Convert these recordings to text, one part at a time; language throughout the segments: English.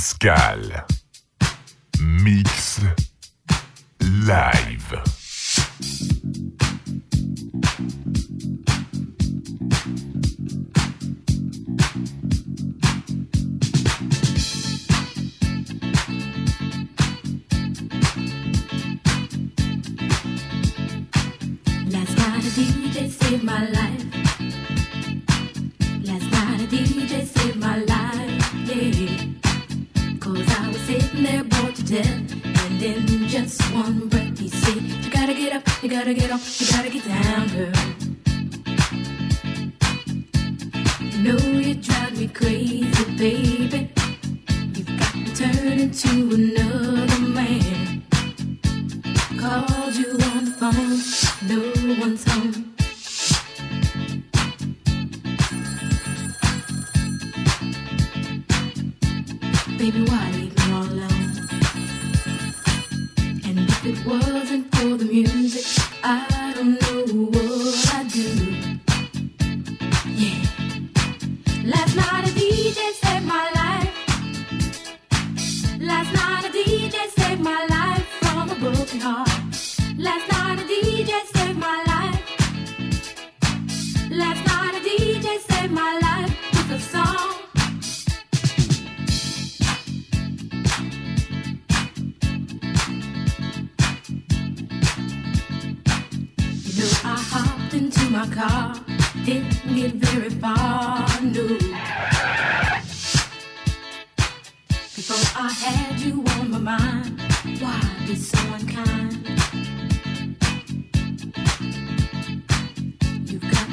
Pascal. Mix live.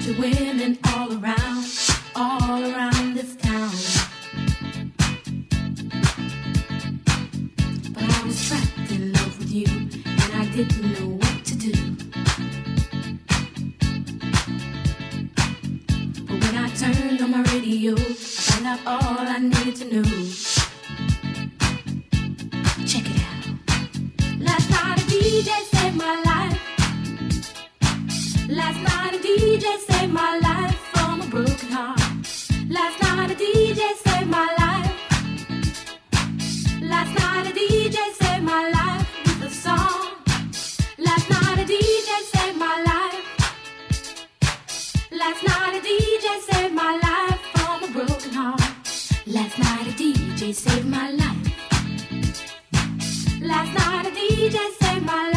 Your women all around, all around this town. But I was trapped in love with you, and I didn't know what to do. But when I turned on my radio, I found out all I needed to know. Saved my life Last night, a DJ saved my life with a song. Last night, a deed, I saved my life. Last night, a DJ, saved my life from a broken heart. Last night a DJ saved my life.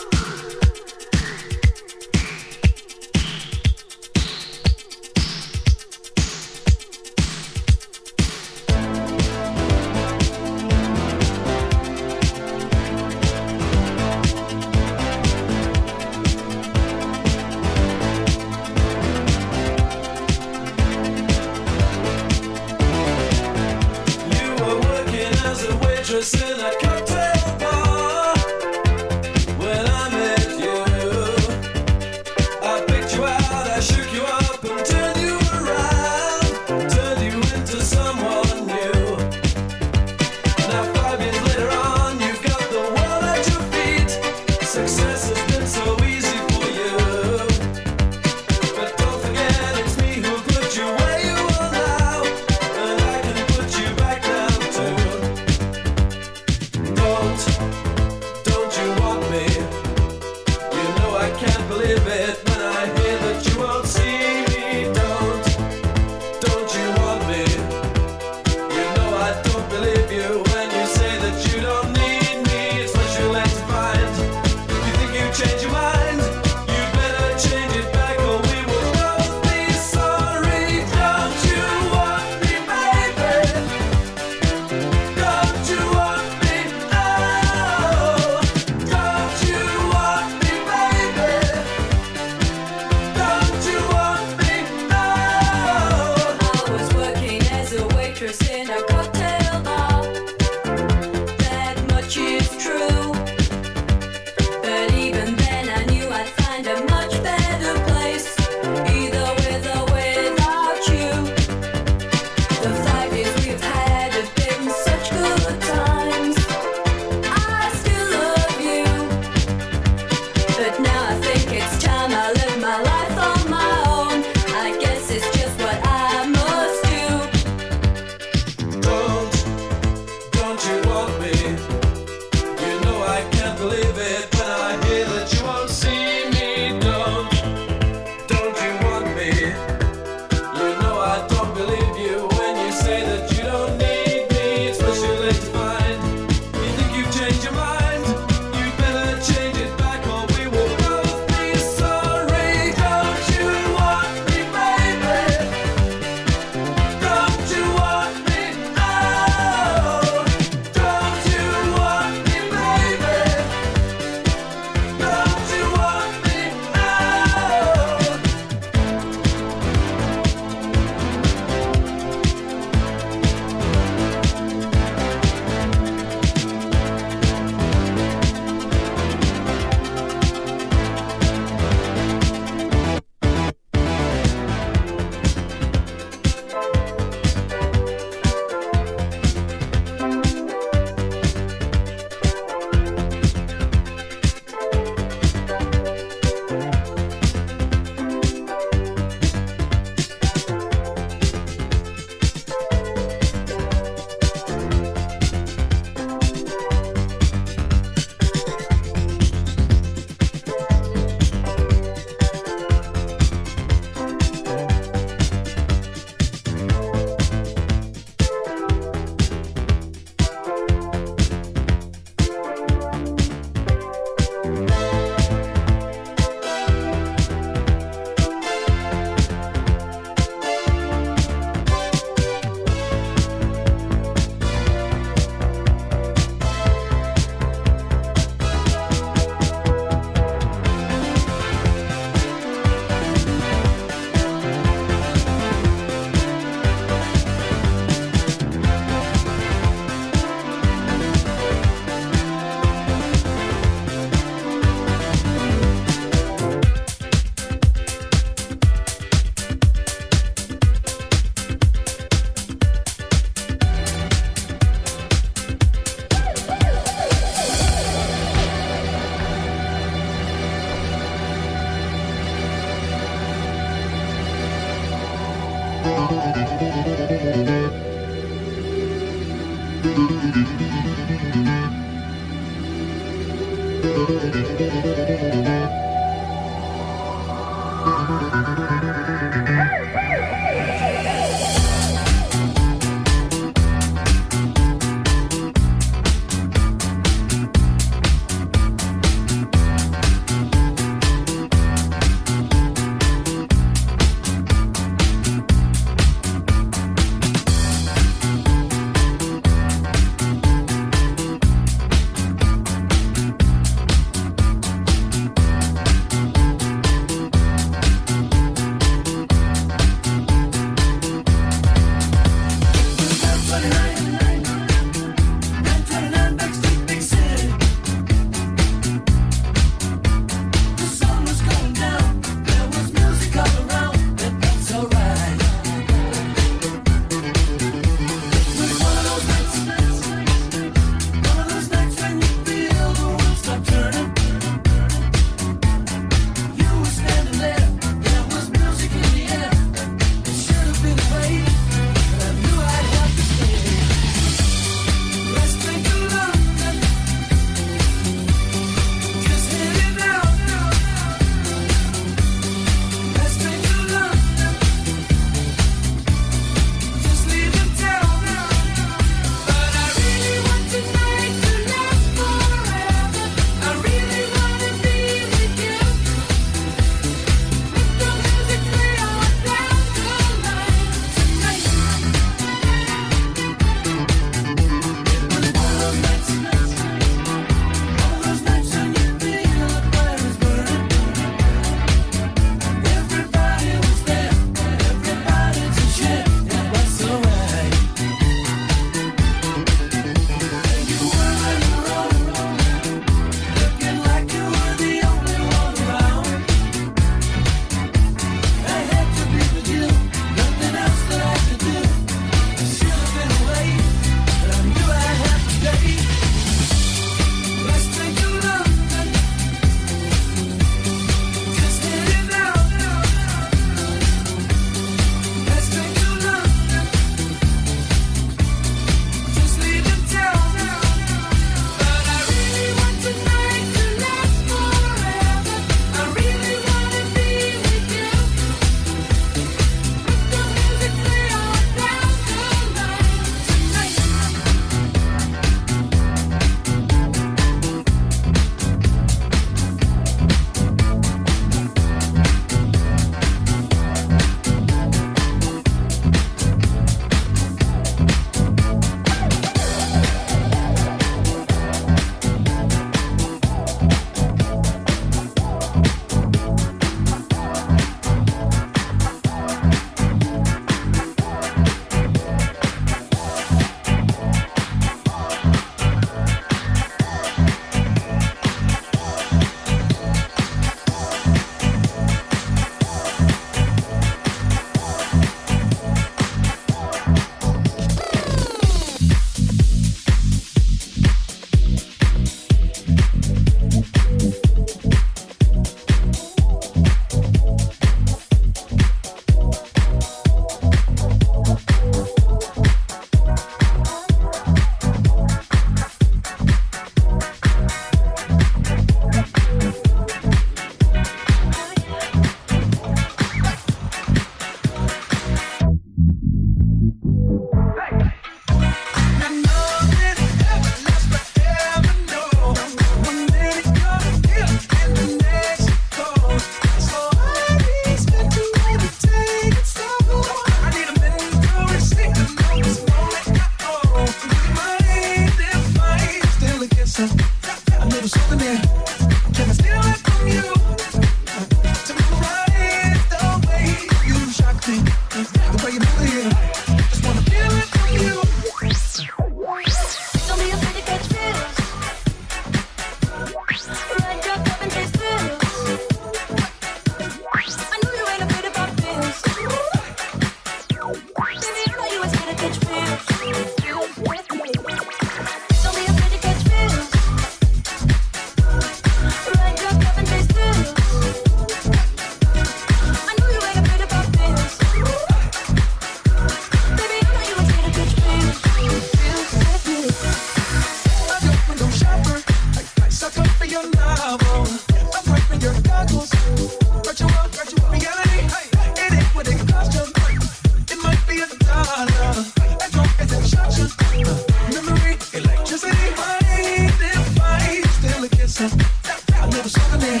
little something.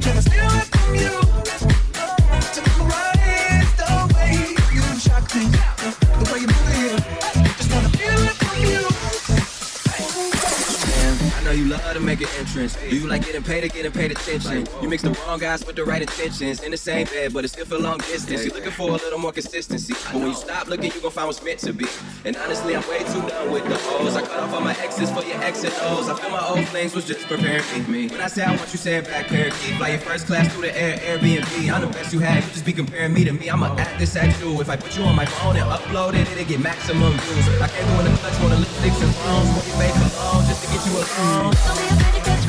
Can I steal it from you? Love to make an entrance. Do you like getting paid or getting paid attention? You mix the wrong guys with the right intentions. In the same bed, but it still feel long distance. You're looking for a little more consistency. But when you stop looking, you gon' find what's meant to be. And honestly, I'm way too done with the O's. I cut off all my exes for your X and O's. I feel my old flames was just preparing me. When I say I want you, say it back, parakeet. Fly your first class through the air, Airbnb. I'm the best you had. You just be comparing me to me. I'ma act this at you. If I put you on my phone and upload it, it'll get maximum views. I can't go in the clutch on the lipsticks and phones. Smoke your baby alone just to get you alone. Don't be afraid to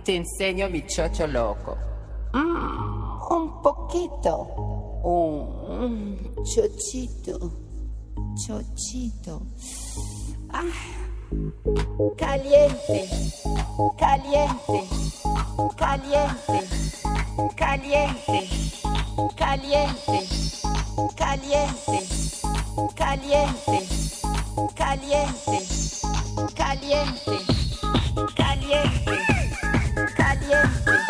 te enseño mi chocho loco. Mm, un poquito. Un chochito. Chochito. Ah. Caliente. Caliente. Caliente. Caliente. Caliente. Caliente. Caliente. Caliente. Caliente. yeah.